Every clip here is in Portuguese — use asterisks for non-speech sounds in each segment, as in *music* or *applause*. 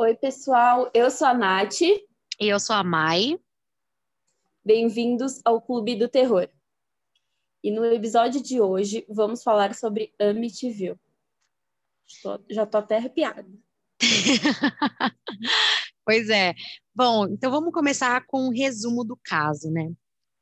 Oi, pessoal. Eu sou a Nath. E eu sou a Mai. Bem-vindos ao Clube do Terror. E no episódio de hoje vamos falar sobre Amityville. Estou, já tô até arrepiada. *laughs* pois é. Bom, então vamos começar com um resumo do caso, né?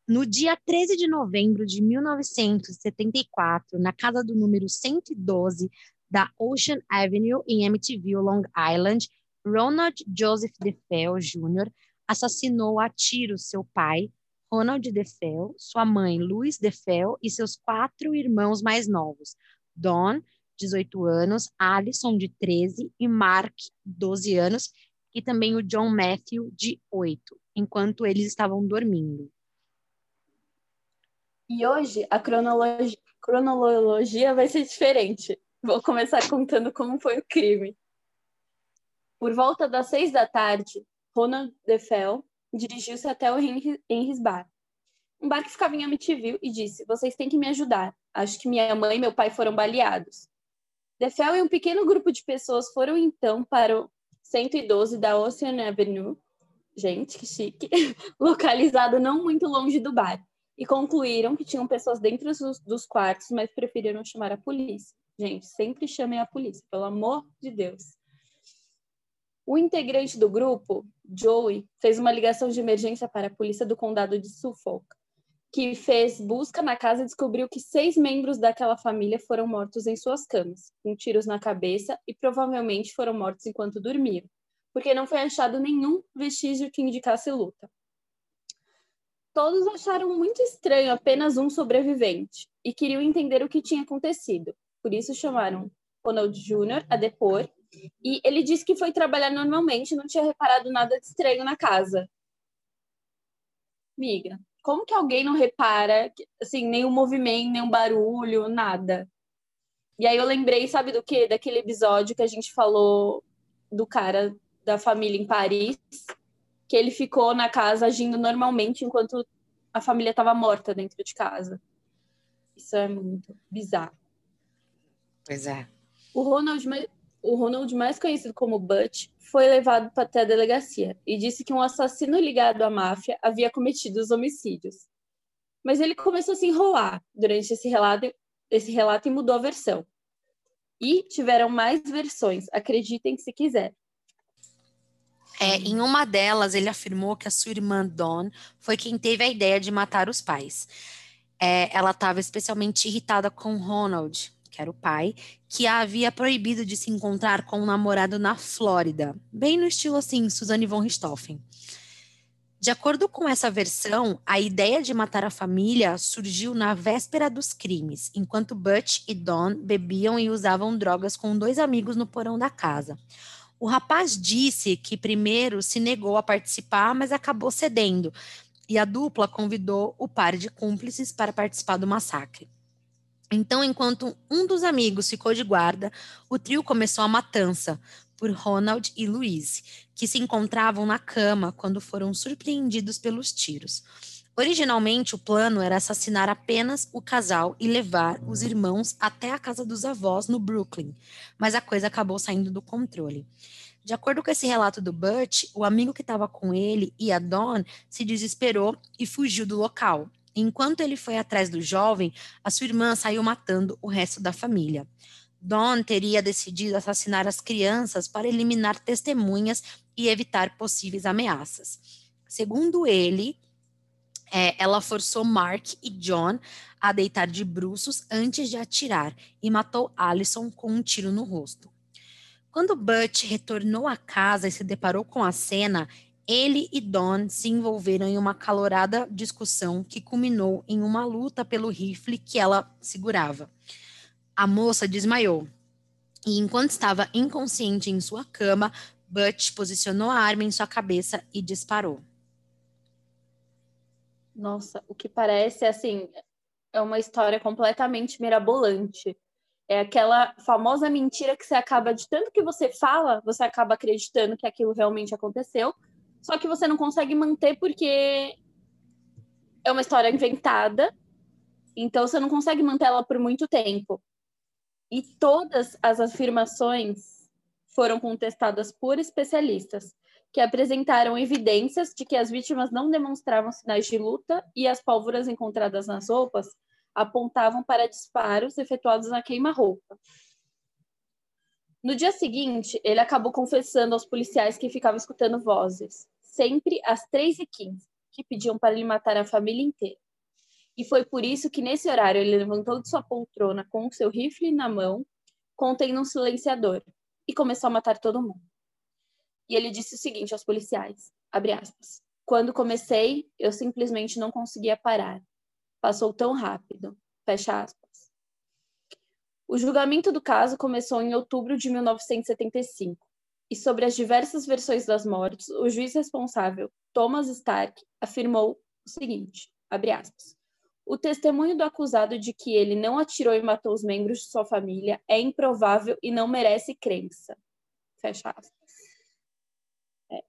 No dia 13 de novembro de 1974, na casa do número 112 da Ocean Avenue, em Amityville, Long Island, Ronald Joseph DeFeo Jr. assassinou a tiros seu pai, Ronald DeFeo, sua mãe, Louise DeFeo, e seus quatro irmãos mais novos, Don, 18 anos, Alison, de 13, e Mark, 12 anos, e também o John Matthew, de 8, enquanto eles estavam dormindo. E hoje a cronologia, cronologia vai ser diferente. Vou começar contando como foi o crime. Por volta das seis da tarde, Ronald DeFell dirigiu-se até o Henry's Bar, um bar que ficava em Amityville, e disse: Vocês têm que me ajudar. Acho que minha mãe e meu pai foram baleados. DeFell e um pequeno grupo de pessoas foram então para o 112 da Ocean Avenue, gente, que chique, *laughs* localizado não muito longe do bar e concluíram que tinham pessoas dentro dos, dos quartos, mas preferiram chamar a polícia. Gente, sempre chamem a polícia, pelo amor de Deus. O integrante do grupo, Joey, fez uma ligação de emergência para a polícia do condado de Suffolk, que fez busca na casa e descobriu que seis membros daquela família foram mortos em suas camas, com tiros na cabeça e provavelmente foram mortos enquanto dormiam, porque não foi achado nenhum vestígio que indicasse luta. Todos acharam muito estranho apenas um sobrevivente e queriam entender o que tinha acontecido. Por isso chamaram Ronald Jr. a depor e ele disse que foi trabalhar normalmente, não tinha reparado nada de estranho na casa. Miga, como que alguém não repara, assim, nenhum movimento, nenhum barulho, nada? E aí eu lembrei, sabe do quê? Daquele episódio que a gente falou do cara da família em Paris, que ele ficou na casa agindo normalmente enquanto a família estava morta dentro de casa. Isso é muito bizarro. Pois é. O Ronald, o Ronald, mais conhecido como Butch, foi levado até a delegacia e disse que um assassino ligado à máfia havia cometido os homicídios. Mas ele começou a se enrolar durante esse relato, esse relato e mudou a versão. E tiveram mais versões, acreditem se quiser. É, em uma delas, ele afirmou que a sua irmã Dawn foi quem teve a ideia de matar os pais. É, ela estava especialmente irritada com Ronald, que era o pai, que a havia proibido de se encontrar com um namorado na Flórida, bem no estilo assim, Suzanne von Richthofen. De acordo com essa versão, a ideia de matar a família surgiu na véspera dos crimes, enquanto Butch e Dawn bebiam e usavam drogas com dois amigos no porão da casa. O rapaz disse que primeiro se negou a participar, mas acabou cedendo, e a dupla convidou o par de cúmplices para participar do massacre. Então, enquanto um dos amigos ficou de guarda, o trio começou a matança por Ronald e Louise, que se encontravam na cama quando foram surpreendidos pelos tiros. Originalmente, o plano era assassinar apenas o casal e levar os irmãos até a casa dos avós no Brooklyn, mas a coisa acabou saindo do controle. De acordo com esse relato do Butch, o amigo que estava com ele e a Dawn se desesperou e fugiu do local. Enquanto ele foi atrás do jovem, a sua irmã saiu matando o resto da família. Dawn teria decidido assassinar as crianças para eliminar testemunhas e evitar possíveis ameaças. Segundo ele, é, ela forçou Mark e John a deitar de bruços antes de atirar e matou Allison com um tiro no rosto. Quando Butch retornou à casa e se deparou com a cena, ele e Don se envolveram em uma calorada discussão que culminou em uma luta pelo rifle que ela segurava. A moça desmaiou e, enquanto estava inconsciente em sua cama, Butch posicionou a arma em sua cabeça e disparou. Nossa, o que parece assim é uma história completamente mirabolante. É aquela famosa mentira que você acaba de tanto que você fala, você acaba acreditando que aquilo realmente aconteceu, só que você não consegue manter porque é uma história inventada. Então você não consegue manter ela por muito tempo. E todas as afirmações foram contestadas por especialistas, que apresentaram evidências de que as vítimas não demonstravam sinais de luta e as pólvoras encontradas nas roupas apontavam para disparos efetuados na queima-roupa. No dia seguinte, ele acabou confessando aos policiais que ficava escutando vozes, sempre às 3h15, que pediam para ele matar a família inteira. E foi por isso que, nesse horário, ele levantou de sua poltrona com o seu rifle na mão, contendo um silenciador, e começou a matar todo mundo. E ele disse o seguinte aos policiais, aspas, Quando comecei, eu simplesmente não conseguia parar. Passou tão rápido. Fecha aspas. O julgamento do caso começou em outubro de 1975, e sobre as diversas versões das mortes, o juiz responsável, Thomas Stark, afirmou o seguinte, aspas, o testemunho do acusado de que ele não atirou e matou os membros de sua família é improvável e não merece crença. Fecha aspas. É,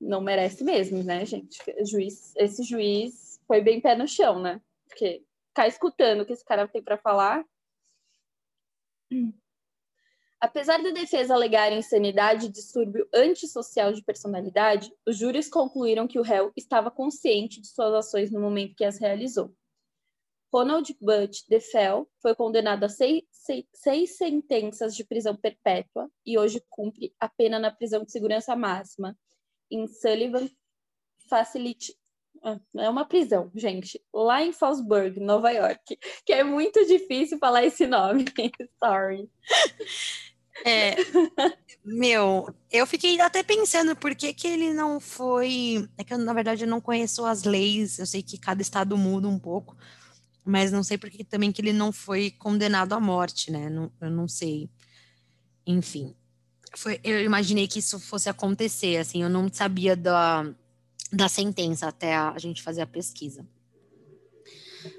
não merece mesmo, né, gente? Juiz, esse juiz foi bem pé no chão, né? Porque ficar escutando o que esse cara tem para falar, Apesar da defesa alegar insanidade e distúrbio antissocial de personalidade, os júris concluíram que o réu estava consciente de suas ações no momento que as realizou. Ronald Butch DeFell foi condenado a seis, seis, seis, sentenças de prisão perpétua e hoje cumpre a pena na prisão de segurança máxima em Sullivan Facility ah, é uma prisão, gente, lá em Fallsburg, Nova York, que é muito difícil falar esse nome. *laughs* Sorry. É, *laughs* meu, eu fiquei até pensando por que, que ele não foi. É que eu, na verdade, eu não conheço as leis, eu sei que cada estado muda um pouco, mas não sei por que também que ele não foi condenado à morte, né? Não, eu não sei. Enfim, foi, eu imaginei que isso fosse acontecer, assim, eu não sabia da da sentença até a, a gente fazer a pesquisa.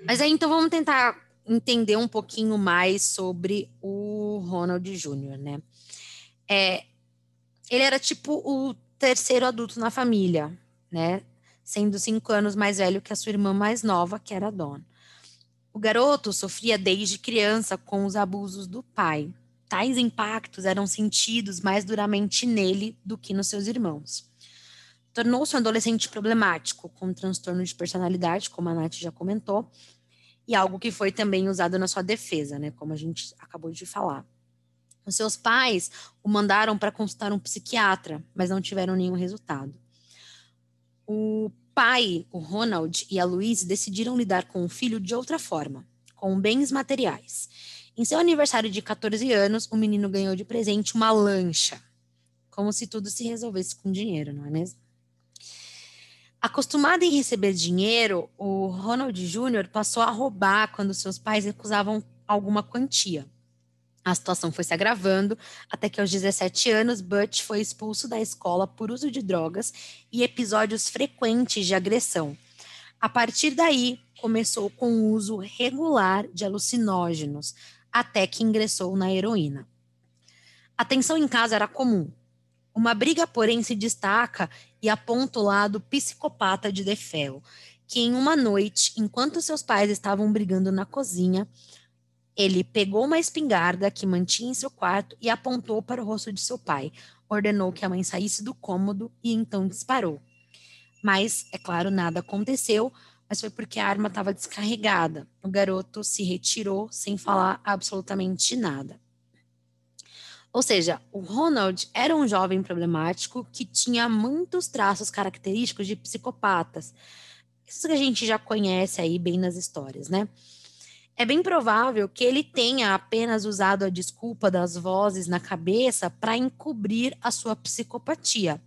Mas aí então vamos tentar entender um pouquinho mais sobre o Ronald Jr., né? É, ele era tipo o terceiro adulto na família, né? Sendo cinco anos mais velho que a sua irmã mais nova, que era a Dawn. O garoto sofria desde criança com os abusos do pai. Tais impactos eram sentidos mais duramente nele do que nos seus irmãos tornou-se um adolescente problemático, com transtorno de personalidade, como a Nath já comentou, e algo que foi também usado na sua defesa, né, como a gente acabou de falar. Os seus pais o mandaram para consultar um psiquiatra, mas não tiveram nenhum resultado. O pai, o Ronald e a Louise decidiram lidar com o filho de outra forma, com bens materiais. Em seu aniversário de 14 anos, o menino ganhou de presente uma lancha, como se tudo se resolvesse com dinheiro, não é mesmo? Acostumado em receber dinheiro, o Ronald Jr. passou a roubar quando seus pais recusavam alguma quantia. A situação foi se agravando até que, aos 17 anos, Butch foi expulso da escola por uso de drogas e episódios frequentes de agressão. A partir daí, começou com o uso regular de alucinógenos, até que ingressou na heroína. A tensão em casa era comum. Uma briga, porém, se destaca e aponta o lado psicopata de Defel, que em uma noite, enquanto seus pais estavam brigando na cozinha, ele pegou uma espingarda que mantinha em seu quarto e apontou para o rosto de seu pai. Ordenou que a mãe saísse do cômodo e então disparou. Mas, é claro, nada aconteceu, mas foi porque a arma estava descarregada. O garoto se retirou sem falar absolutamente nada. Ou seja, o Ronald era um jovem problemático que tinha muitos traços característicos de psicopatas. Isso que a gente já conhece aí bem nas histórias, né? É bem provável que ele tenha apenas usado a desculpa das vozes na cabeça para encobrir a sua psicopatia.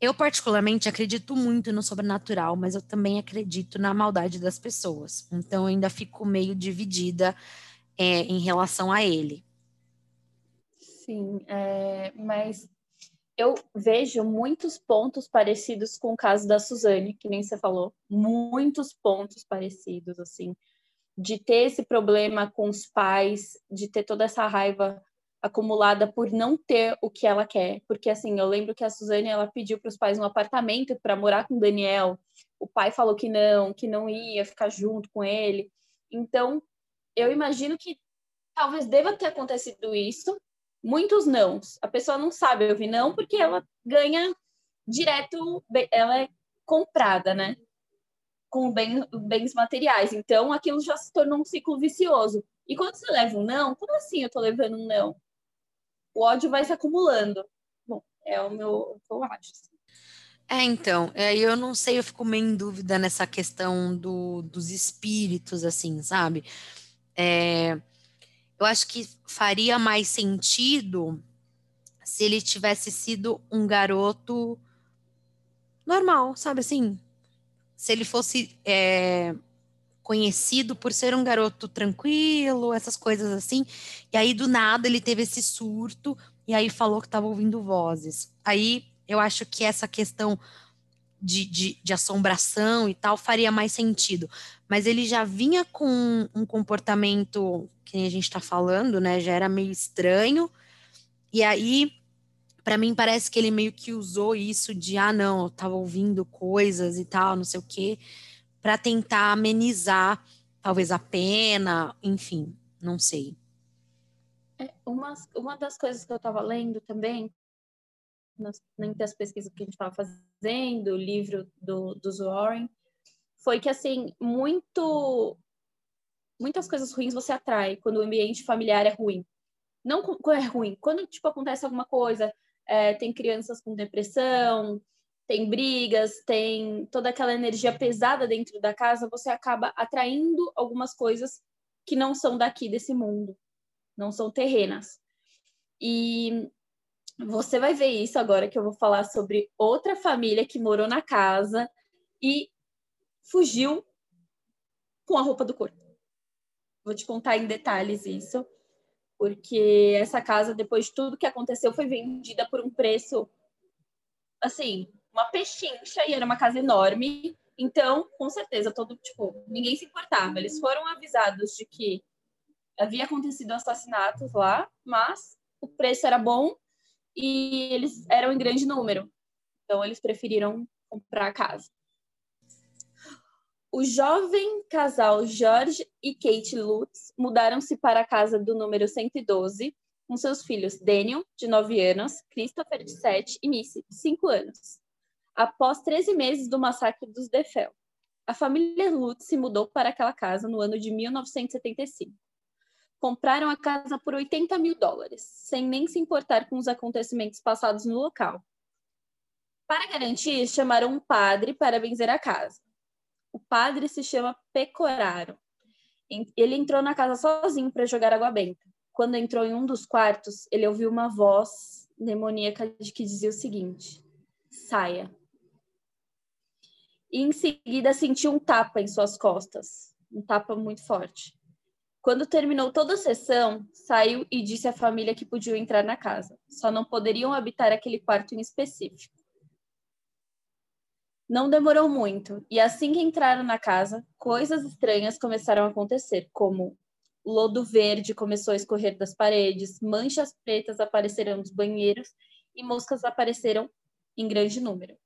Eu, particularmente, acredito muito no sobrenatural, mas eu também acredito na maldade das pessoas. Então, eu ainda fico meio dividida é, em relação a ele. Sim, é, mas eu vejo muitos pontos parecidos com o caso da Suzane, que nem você falou, muitos pontos parecidos, assim, de ter esse problema com os pais, de ter toda essa raiva acumulada por não ter o que ela quer, porque assim, eu lembro que a Suzane ela pediu para os pais um apartamento para morar com o Daniel, o pai falou que não, que não ia ficar junto com ele. Então, eu imagino que talvez deva ter acontecido isso, muitos nãos. A pessoa não sabe ouvir não porque ela ganha direto, ela é comprada, né? Com bem, bens materiais. Então, aquilo já se tornou um ciclo vicioso. E quando você leva um não, como assim eu tô levando um não? O ódio vai se acumulando. Bom, é o meu, o que eu acho. Assim. É, então, é, eu não sei, eu fico meio em dúvida nessa questão do, dos espíritos, assim, sabe? É, eu acho que faria mais sentido se ele tivesse sido um garoto normal, sabe assim? Se ele fosse é, conhecido por ser um garoto tranquilo, essas coisas assim, e aí do nada ele teve esse surto e aí falou que estava ouvindo vozes. Aí eu acho que essa questão de, de, de, assombração e tal faria mais sentido. Mas ele já vinha com um comportamento que a gente está falando, né? Já era meio estranho. E aí, para mim, parece que ele meio que usou isso de ah, não, eu tava ouvindo coisas e tal, não sei o quê, para tentar amenizar talvez a pena, enfim, não sei. É, uma, uma das coisas que eu estava lendo também nas, das pesquisas que a gente estava fazendo, o livro do, dos Warren, foi que, assim, muito, muitas coisas ruins você atrai quando o ambiente familiar é ruim. Não quando é ruim, quando, tipo, acontece alguma coisa, é, tem crianças com depressão, tem brigas, tem toda aquela energia pesada dentro da casa, você acaba atraindo algumas coisas que não são daqui desse mundo, não são terrenas. E você vai ver isso agora que eu vou falar sobre outra família que morou na casa e fugiu com a roupa do corpo. Vou te contar em detalhes isso, porque essa casa, depois de tudo que aconteceu, foi vendida por um preço assim, uma pechincha e era uma casa enorme. Então, com certeza, todo tipo, ninguém se importava. Eles foram avisados de que havia acontecido assassinatos lá, mas o preço era bom e eles eram em grande número. Então, eles preferiram comprar a casa. O jovem casal George e Kate Lutz mudaram-se para a casa do número 112 com seus filhos Daniel, de 9 anos, Christopher, de 7 e Missy, de 5 anos. Após 13 meses do massacre dos Defel, a família Lutz se mudou para aquela casa no ano de 1975 compraram a casa por 80 mil dólares, sem nem se importar com os acontecimentos passados no local. Para garantir, chamaram um padre para benzer a casa. O padre se chama Pecoraro. Ele entrou na casa sozinho para jogar água benta. Quando entrou em um dos quartos, ele ouviu uma voz demoníaca que dizia o seguinte: saia. E em seguida sentiu um tapa em suas costas, um tapa muito forte. Quando terminou toda a sessão, saiu e disse à família que podiam entrar na casa, só não poderiam habitar aquele quarto em específico. Não demorou muito, e assim que entraram na casa, coisas estranhas começaram a acontecer, como lodo verde começou a escorrer das paredes, manchas pretas apareceram nos banheiros e moscas apareceram em grande número.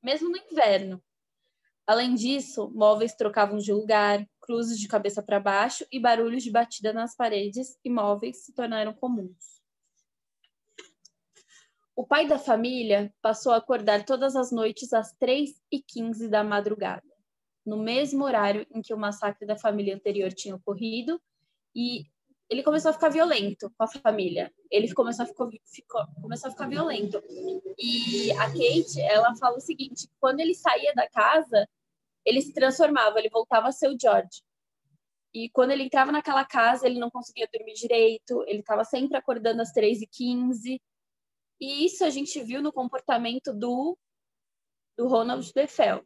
Mesmo no inverno, Além disso, móveis trocavam de lugar, cruzes de cabeça para baixo e barulhos de batida nas paredes e móveis se tornaram comuns. O pai da família passou a acordar todas as noites às 3h15 da madrugada, no mesmo horário em que o massacre da família anterior tinha ocorrido, e ele começou a ficar violento com a família. Ele começou a, ficar, ficou, começou a ficar violento. E a Kate, ela fala o seguinte: quando ele saía da casa, ele se transformava, ele voltava a ser o George. E quando ele entrava naquela casa, ele não conseguia dormir direito, ele estava sempre acordando às 3h15. E isso a gente viu no comportamento do, do Ronald DeFell.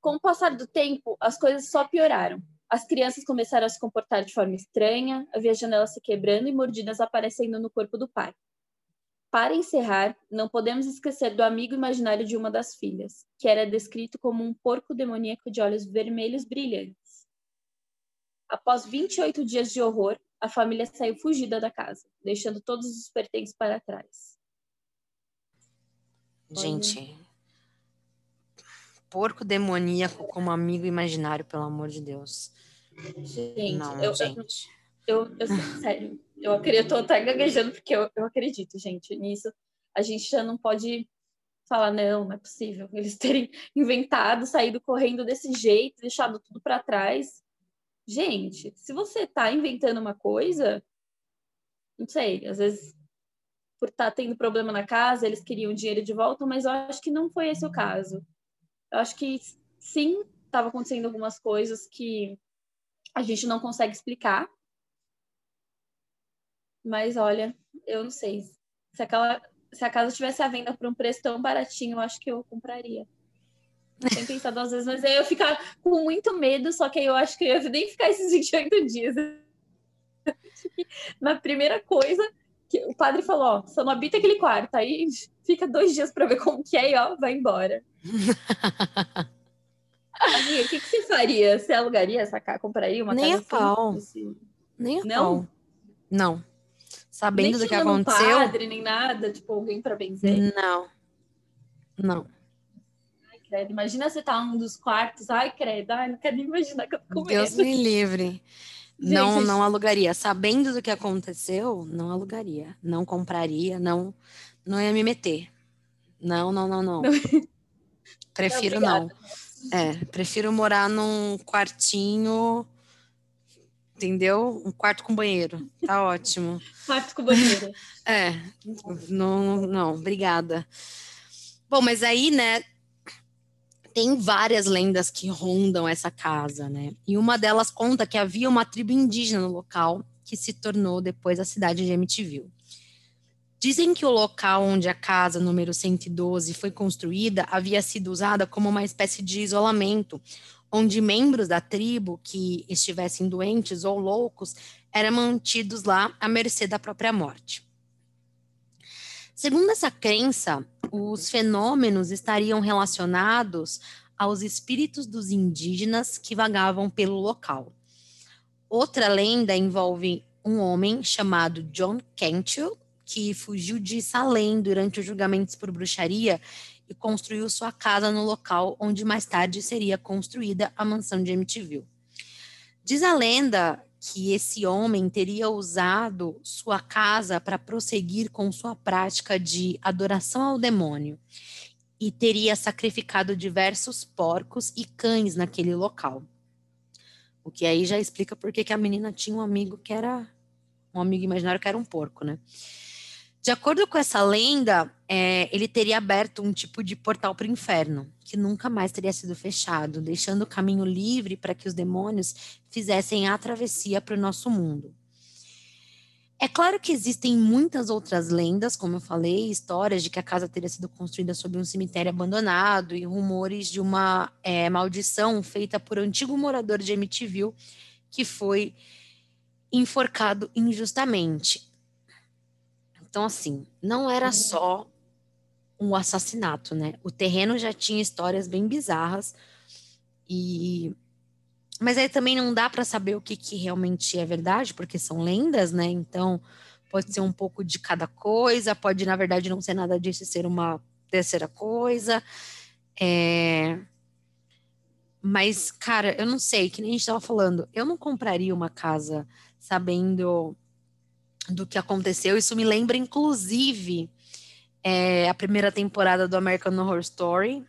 Com o passar do tempo, as coisas só pioraram. As crianças começaram a se comportar de forma estranha, havia janelas se quebrando e mordidas aparecendo no corpo do pai. Para encerrar, não podemos esquecer do amigo imaginário de uma das filhas, que era descrito como um porco demoníaco de olhos vermelhos brilhantes. Após 28 dias de horror, a família saiu fugida da casa, deixando todos os pertences para trás. Gente, porco demoníaco como amigo imaginário, pelo amor de Deus. Gente, não, eu, gente. Eu, eu, eu, sério, Eu, eu tô até gaguejando porque eu, eu acredito, gente, nisso. A gente já não pode falar, não, não é possível. *laughs* Eles terem inventado, saído correndo desse jeito, deixado tudo para trás. Gente, se você tá inventando uma coisa, não sei, às vezes por estar tá tendo problema na casa, eles queriam dinheiro de volta, mas eu acho que não foi esse o caso. Eu acho que sim, estava acontecendo algumas coisas que a gente não consegue explicar. Mas olha, eu não sei. Se, aquela, se a casa tivesse à venda por um preço tão baratinho, eu acho que eu compraria. Sem pensar duas vezes, mas aí eu ficar com muito medo, só que aí eu acho que eu ia nem ficar esses *laughs* 28 dias. Na primeira coisa, que o padre falou, ó, só não habita aquele quarto, aí fica dois dias para ver como que é e ó, vai embora. Amiga, o que, que você faria? Você alugaria essa casa? Compraria uma Nem casa a pau. assim? Nem a Não? pau. Não. Sabendo do que chamando um aconteceu, padre, nem nada, tipo, alguém para benzer. não. Não. Ai, credo. Imagina você tá num dos quartos. Ai, credo. Ai, não quero nem imaginar que eu tô com Deus medo. me livre. Gente, não, não alugaria. Sabendo do que aconteceu, não alugaria. Não compraria, não, não ia me meter. Não, não, não, não. Prefiro não. obrigada. É, prefiro morar num quartinho, entendeu? Um quarto com banheiro. Tá *laughs* ótimo. Quarto com banheiro. *laughs* É, não, não, obrigada. Bom, mas aí, né, tem várias lendas que rondam essa casa, né? E uma delas conta que havia uma tribo indígena no local que se tornou depois a cidade de Amityville. Dizem que o local onde a casa número 112 foi construída havia sido usada como uma espécie de isolamento, onde membros da tribo que estivessem doentes ou loucos eram mantidos lá à mercê da própria morte. Segundo essa crença, os fenômenos estariam relacionados aos espíritos dos indígenas que vagavam pelo local. Outra lenda envolve um homem chamado John Cantil, que fugiu de Salem durante os julgamentos por bruxaria e construiu sua casa no local onde mais tarde seria construída a mansão de Amityville. Diz a lenda que esse homem teria usado sua casa para prosseguir com sua prática de adoração ao demônio e teria sacrificado diversos porcos e cães naquele local. O que aí já explica por que a menina tinha um amigo que era um amigo imaginário que era um porco, né? De acordo com essa lenda, é, ele teria aberto um tipo de portal para o inferno, que nunca mais teria sido fechado, deixando o caminho livre para que os demônios fizessem a travessia para o nosso mundo. É claro que existem muitas outras lendas, como eu falei, histórias de que a casa teria sido construída sobre um cemitério abandonado e rumores de uma é, maldição feita por um antigo morador de Amityville que foi enforcado injustamente. Então, assim, não era só um assassinato, né? O terreno já tinha histórias bem bizarras e mas aí também não dá para saber o que, que realmente é verdade, porque são lendas, né? Então pode ser um pouco de cada coisa, pode na verdade não ser nada disso ser uma terceira coisa. É... Mas, cara, eu não sei, que nem a gente estava falando, eu não compraria uma casa sabendo do que aconteceu. Isso me lembra, inclusive, é, a primeira temporada do American Horror Story,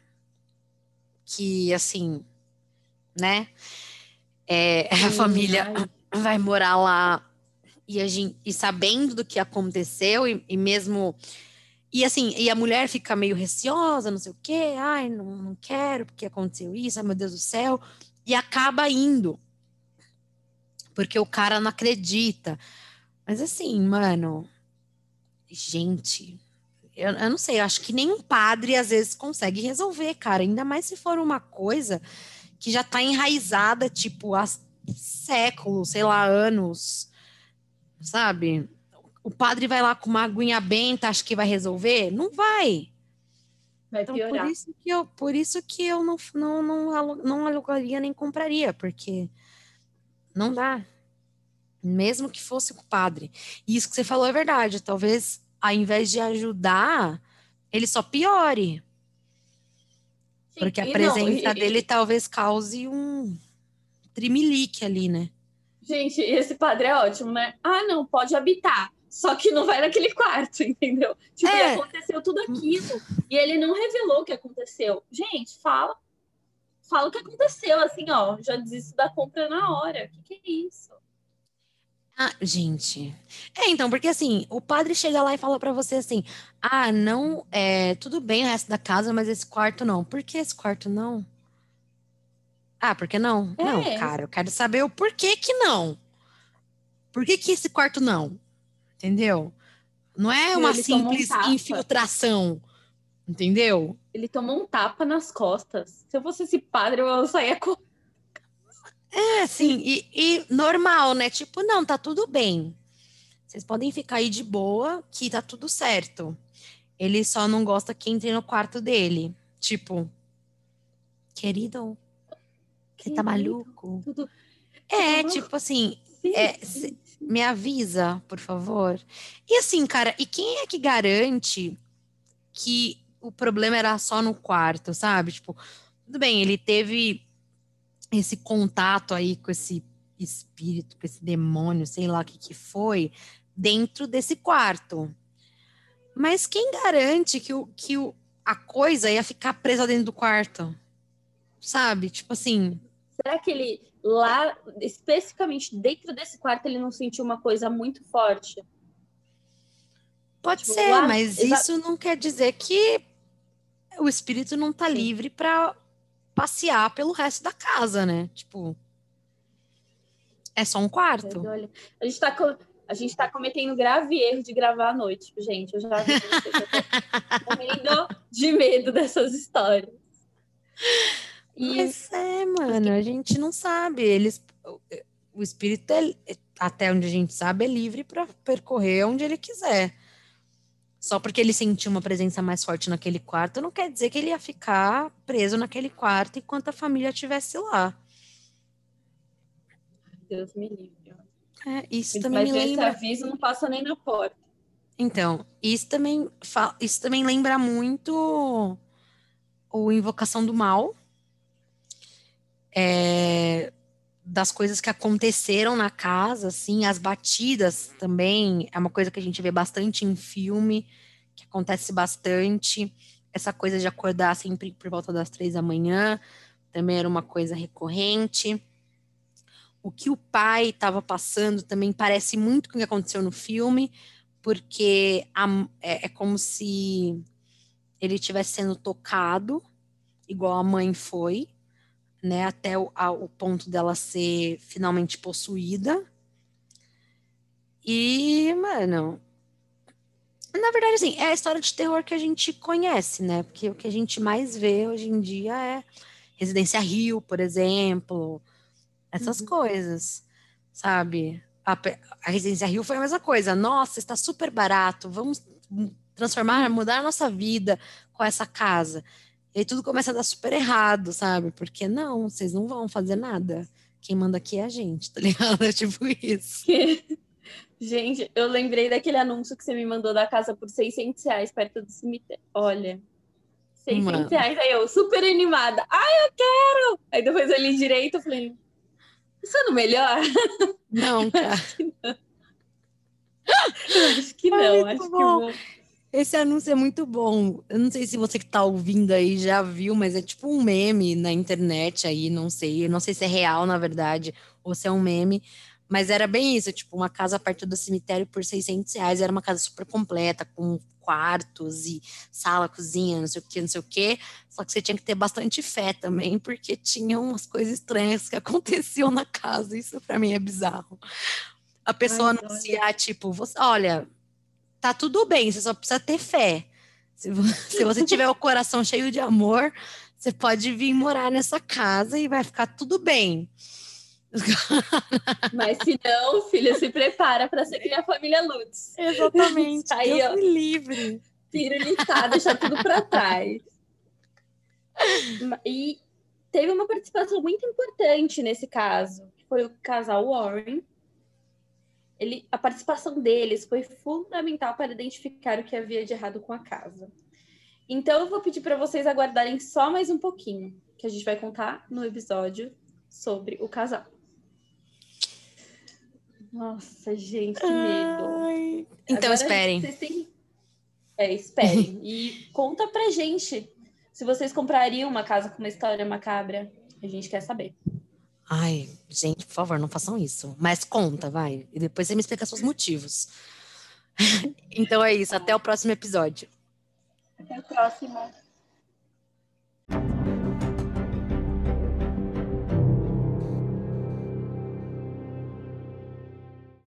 que, assim, né? É, *laughs* a família ai. *laughs* vai morar lá e, a gente, e sabendo do que aconteceu, e, e mesmo. E assim, e a mulher fica meio receosa, não sei o quê, ai, não, não quero, porque aconteceu isso, ai meu Deus do céu, e acaba indo. Porque o cara não acredita. Mas assim, mano, gente, eu, eu não sei, eu acho que nenhum padre às vezes consegue resolver, cara, ainda mais se for uma coisa que já tá enraizada, tipo, há séculos, sei lá, anos, sabe? O padre vai lá com uma aguinha benta, acha que vai resolver? Não vai. Vai Então, piorar. por isso que eu, por isso que eu não, não, não, não alugaria nem compraria, porque não dá. Mesmo que fosse com o padre. E isso que você falou é verdade. Talvez, ao invés de ajudar, ele só piore. Sim, Porque a e não, presença e- dele talvez cause um trimelique ali, né? Gente, esse padre é ótimo, né? Ah, não, pode habitar. Só que não vai naquele quarto, *laughs* entendeu? Tipo, É. aconteceu tudo aquilo. E ele não revelou o que aconteceu. Gente, fala. Fala o que aconteceu, assim, ó. Já desisto da compra na hora. O que, que é isso? Ah, gente. É, então, porque assim, o padre chega lá e fala pra você assim: ah, não, é, tudo bem o resto da casa, mas esse quarto não. Por que esse quarto não? Ah, por que não? É. Não, cara, eu quero saber o porquê que não. Por que que esse quarto não? Entendeu? Não é uma Ele um simples tapa. infiltração, entendeu? Ele tomou um tapa nas costas. Se eu fosse esse padre, eu saía com. É, assim, e, e normal, né? Tipo, não, tá tudo bem. Vocês podem ficar aí de boa, que tá tudo certo. Ele só não gosta que entre no quarto dele. Tipo, querido, você tá maluco? Tudo. É, Tudo- tipo assim, Sim, É, se- me avisa, por favor. E assim, cara, e quem é que garante que o problema era só no quarto, sabe? Tipo, tudo bem, ele teve esse contato aí com esse espírito, com esse demônio, sei lá o que que foi, dentro desse quarto. Mas quem garante que, o, que o, a coisa ia ficar presa dentro do quarto? Sabe? Tipo assim, Será que ele, lá, especificamente dentro desse quarto, ele não sentiu uma coisa muito forte? Pode Tipo, ser, lá- mas isso não quer dizer que o espírito não tá Sim. livre para passear pelo resto da casa, né? Tipo, é só um quarto. Olha, a gente tá, co- a gente tá cometendo grave erro de gravar à noite, tipo, gente. Eu já vi *laughs* morrendo de medo dessas histórias. E Mas é, mano, a gente não sabe. Eles, o- o espírito, é, até onde a gente sabe, é livre para percorrer onde ele quiser. Só porque ele sentiu uma presença mais forte naquele quarto, não quer dizer que ele ia ficar preso naquele quarto enquanto a família estivesse lá. Deus me livre. É, isso também Mas esse lembra. aviso não passa nem na porta. Então, isso também, isso também lembra muito o Invocação do Mal, é, das coisas que aconteceram na casa, assim, as batidas também, é uma coisa que a gente vê bastante em filme, que acontece bastante, essa coisa de acordar sempre por volta das três da manhã, também era uma coisa recorrente. O que o pai estava passando também parece muito com o que aconteceu no filme, porque a- é, é como se ele estivesse sendo tocado, igual a mãe foi, né, até o, a- o ponto dela ser finalmente possuída. E, mano, na verdade, assim, é a história de terror que a gente conhece, né? Porque o que a gente mais vê hoje em dia é Residência Rio, por exemplo, essas Uhum. coisas, sabe? A, a Residência Rio foi a mesma coisa. Nossa, está super barato, vamos transformar, mudar a nossa vida com essa casa. E aí tudo começa a dar super errado, sabe? Porque não, vocês não vão fazer nada. Quem manda aqui é a gente, tá *laughs* ligado? É tipo isso. *laughs* Gente, eu lembrei daquele anúncio que você me mandou da casa por 600 reais perto do cemitério. Olha, 600 Mano. reais. Aí eu, super animada. Ai, eu quero! Aí depois eu li direito eu falei, isso é no melhor? Não, *laughs* cara. Acho que Ai, não, muito acho que bom. Esse anúncio é muito bom. Eu não sei se você que tá ouvindo aí já viu, mas é tipo um meme na internet aí, não sei. Eu não sei se é real, na verdade, ou se é um meme. Mas era bem isso, tipo, uma casa perto do cemitério por 600 reais. Era uma casa super completa, com quartos e sala, cozinha, não sei o que, não sei o que. Só que você tinha que ter bastante fé também, porque tinha umas coisas estranhas que *laughs* aconteciam na casa. Isso pra mim é bizarro. A pessoa Ai, anunciar, tipo, você, olha, tá tudo bem, você só precisa ter fé. Se, vo- *laughs* se você tiver o coração cheio de amor, você pode vir morar nessa casa e vai ficar tudo bem. *laughs* Mas se não, filho, se prepara para nem a família Lutz. Exatamente. Aí, Deus ó. me livre. Pirulitado, deixar tudo para trás. E teve uma participação muito importante nesse caso, que foi o casal Warren. Ele, a participação deles foi fundamental para identificar o que havia de errado com a casa. Então eu vou pedir para vocês aguardarem só mais um pouquinho, que a gente vai contar no episódio sobre o casal. Nossa, gente, que medo. Ai. Então Agora, esperem. Vocês têm... É, esperem. e conta pra gente se vocês comprariam uma casa com uma história macabra. A gente quer saber. Ai, gente, por favor, não façam isso. Mas conta, vai. E depois você me explica seus motivos. *laughs* então é isso. Até o próximo episódio. Até o próximo.